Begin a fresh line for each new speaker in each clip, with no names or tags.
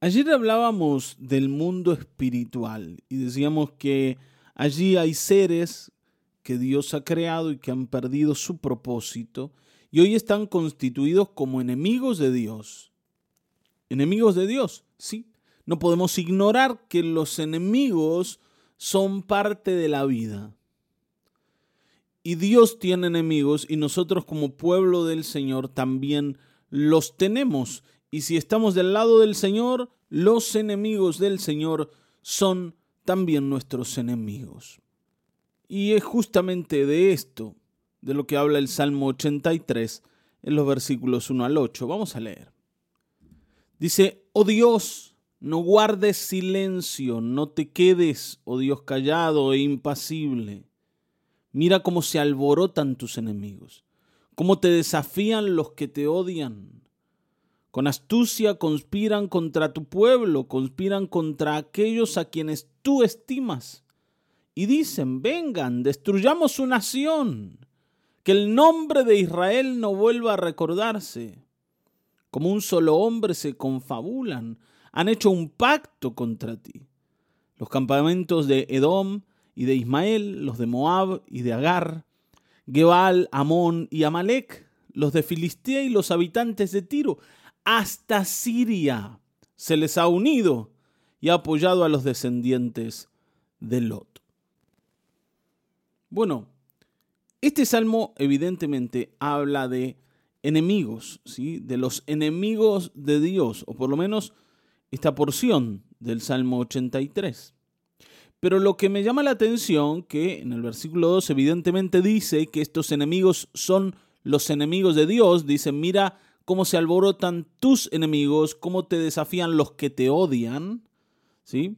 Ayer hablábamos del mundo espiritual y decíamos que allí hay seres que Dios ha creado y que han perdido su propósito y hoy están constituidos como enemigos de Dios. Enemigos de Dios, sí. No podemos ignorar que los enemigos son parte de la vida. Y Dios tiene enemigos y nosotros como pueblo del Señor también los tenemos. Y si estamos del lado del Señor, los enemigos del Señor son también nuestros enemigos. Y es justamente de esto, de lo que habla el Salmo 83 en los versículos 1 al 8. Vamos a leer. Dice, oh Dios, no guardes silencio, no te quedes, oh Dios, callado e impasible. Mira cómo se alborotan tus enemigos, cómo te desafían los que te odian. Con astucia conspiran contra tu pueblo, conspiran contra aquellos a quienes tú estimas. Y dicen, vengan, destruyamos su nación, que el nombre de Israel no vuelva a recordarse. Como un solo hombre se confabulan, han hecho un pacto contra ti. Los campamentos de Edom y de Ismael, los de Moab y de Agar, Gebal, Amón y Amalek, los de Filistea y los habitantes de Tiro, hasta Siria se les ha unido y ha apoyado a los descendientes de Lot. Bueno, este salmo evidentemente habla de enemigos, ¿sí? de los enemigos de Dios, o por lo menos esta porción del Salmo 83. Pero lo que me llama la atención, que en el versículo 2 evidentemente dice que estos enemigos son los enemigos de Dios, dice, mira cómo se alborotan tus enemigos, cómo te desafían los que te odian. ¿sí?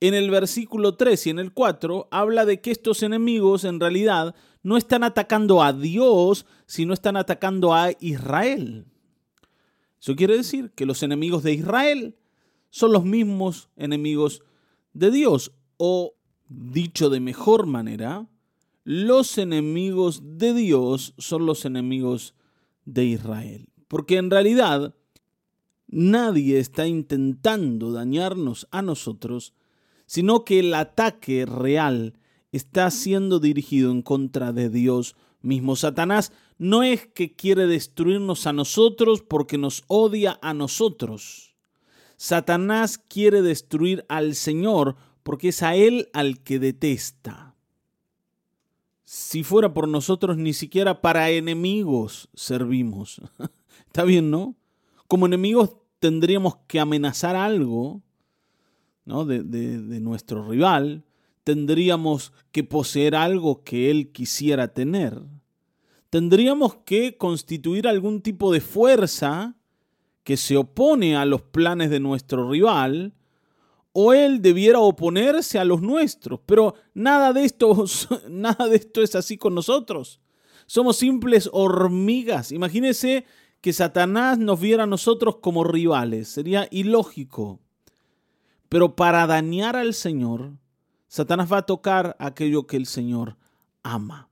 En el versículo 3 y en el 4 habla de que estos enemigos en realidad no están atacando a Dios, sino están atacando a Israel. Eso quiere decir que los enemigos de Israel son los mismos enemigos de Dios. O, dicho de mejor manera, los enemigos de Dios son los enemigos de Israel. Porque en realidad nadie está intentando dañarnos a nosotros, sino que el ataque real está siendo dirigido en contra de Dios mismo. Satanás no es que quiere destruirnos a nosotros porque nos odia a nosotros. Satanás quiere destruir al Señor porque es a Él al que detesta. Si fuera por nosotros, ni siquiera para enemigos servimos. Está bien, ¿no? Como enemigos tendríamos que amenazar algo ¿no? de, de nuestro rival, tendríamos que poseer algo que él quisiera tener. Tendríamos que constituir algún tipo de fuerza que se opone a los planes de nuestro rival, o él debiera oponerse a los nuestros. Pero nada de esto, nada de esto es así con nosotros. Somos simples hormigas. Imagínese que Satanás nos viera a nosotros como rivales. Sería ilógico. Pero para dañar al Señor, Satanás va a tocar aquello que el Señor ama.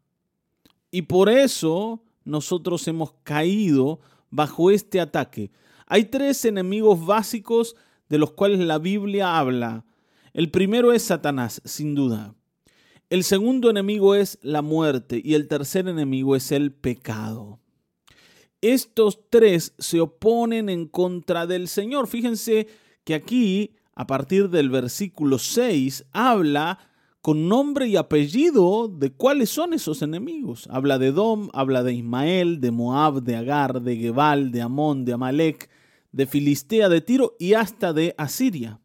Y por eso nosotros hemos caído bajo este ataque. Hay tres enemigos básicos de los cuales la Biblia habla. El primero es Satanás, sin duda. El segundo enemigo es la muerte y el tercer enemigo es el pecado. Estos tres se oponen en contra del Señor. Fíjense que aquí, a partir del versículo 6, habla con nombre y apellido de cuáles son esos enemigos. Habla de Dom, habla de Ismael, de Moab, de Agar, de Gebal, de Amón, de Amalek, de Filistea, de Tiro y hasta de Asiria.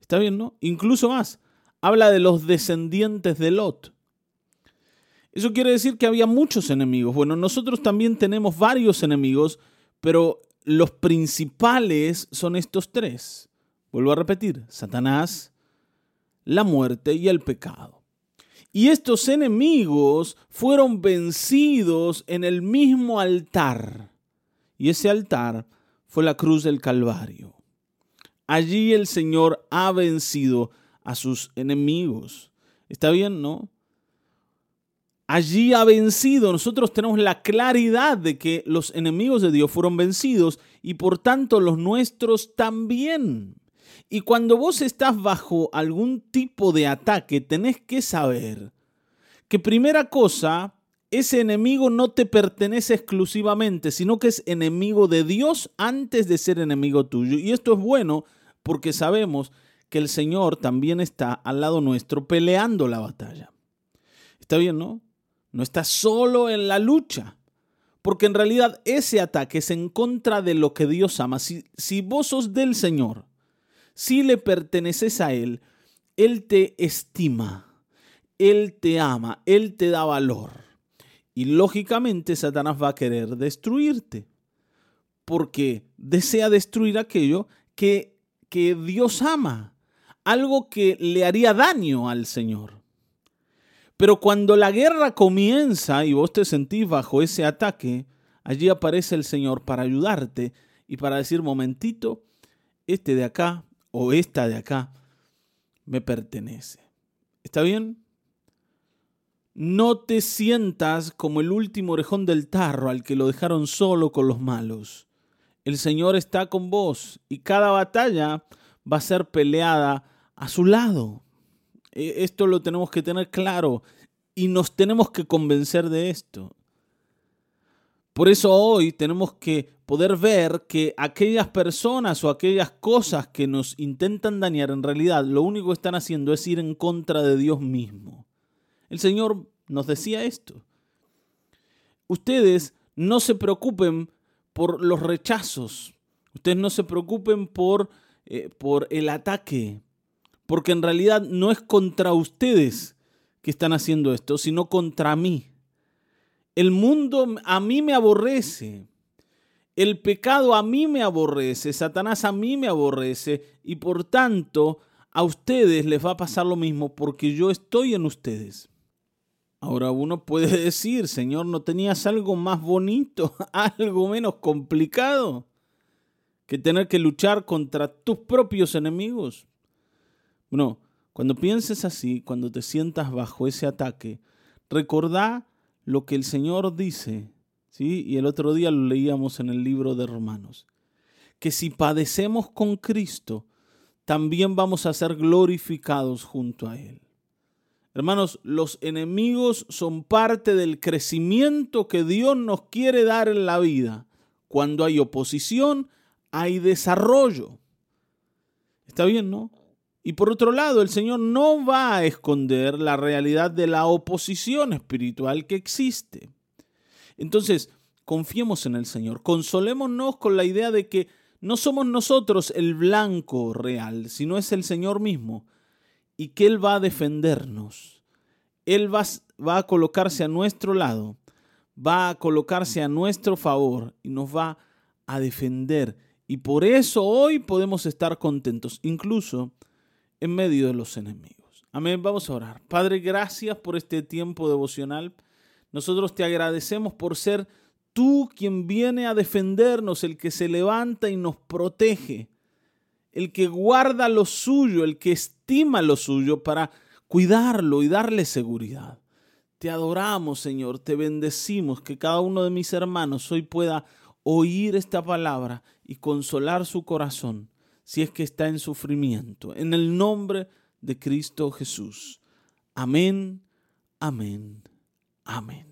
¿Está bien, no? Incluso más. Habla de los descendientes de Lot. Eso quiere decir que había muchos enemigos. Bueno, nosotros también tenemos varios enemigos, pero los principales son estos tres. Vuelvo a repetir, Satanás, la muerte y el pecado. Y estos enemigos fueron vencidos en el mismo altar. Y ese altar fue la cruz del Calvario. Allí el Señor ha vencido a sus enemigos. Está bien, ¿no? Allí ha vencido. Nosotros tenemos la claridad de que los enemigos de Dios fueron vencidos y por tanto los nuestros también. Y cuando vos estás bajo algún tipo de ataque, tenés que saber que primera cosa, ese enemigo no te pertenece exclusivamente, sino que es enemigo de Dios antes de ser enemigo tuyo. Y esto es bueno porque sabemos que el Señor también está al lado nuestro peleando la batalla. Está bien, ¿no? No está solo en la lucha, porque en realidad ese ataque es en contra de lo que Dios ama. Si, si vos sos del Señor, si le perteneces a Él, Él te estima, Él te ama, Él te da valor. Y lógicamente Satanás va a querer destruirte, porque desea destruir aquello que, que Dios ama algo que le haría daño al Señor. Pero cuando la guerra comienza y vos te sentís bajo ese ataque, allí aparece el Señor para ayudarte y para decir, momentito, este de acá o esta de acá me pertenece. ¿Está bien? No te sientas como el último orejón del tarro al que lo dejaron solo con los malos. El Señor está con vos y cada batalla va a ser peleada a su lado. E, esto lo tenemos que tener claro y nos tenemos que convencer de esto. Por eso hoy tenemos que poder ver que aquellas personas o aquellas cosas que nos intentan dañar en realidad lo único que están haciendo es ir en contra de Dios mismo. El Señor nos decía esto. Ustedes no se preocupen por los rechazos. Ustedes no se preocupen por, eh, por el ataque porque en realidad no es contra ustedes que están haciendo esto, sino contra mí. El mundo a mí me aborrece. El pecado a mí me aborrece, Satanás a mí me aborrece y por tanto a ustedes les va a pasar lo mismo porque yo estoy en ustedes. Ahora uno puede decir, Señor, ¿no tenías algo más bonito, algo menos complicado que tener que luchar contra tus propios enemigos? Bueno, cuando pienses así, cuando te sientas bajo ese ataque, recordá lo que el Señor dice, ¿sí? Y el otro día lo leíamos en el libro de Romanos, que si padecemos con Cristo, también vamos a ser glorificados junto a Él. Hermanos, los enemigos son parte del crecimiento que Dios nos quiere dar en la vida. Cuando hay oposición, hay desarrollo. Está bien, ¿no? Y por otro lado, el Señor no va a esconder la realidad de la oposición espiritual que existe. Entonces, confiemos en el Señor, consolémonos con la idea de que no somos nosotros el blanco real, sino es el Señor mismo, y que Él va a defendernos. Él va, va a colocarse a nuestro lado, va a colocarse a nuestro favor y nos va a defender. Y por eso hoy podemos estar contentos, incluso en medio de los enemigos. Amén, vamos a orar. Padre, gracias por este tiempo devocional. Nosotros te agradecemos por ser tú quien viene a defendernos, el que se levanta y nos protege, el que guarda lo suyo, el que estima lo suyo para cuidarlo y darle seguridad. Te adoramos, Señor, te bendecimos, que cada uno de mis hermanos hoy pueda oír esta palabra y consolar su corazón si es que está en sufrimiento. En el nombre de Cristo Jesús. Amén, amén, amén.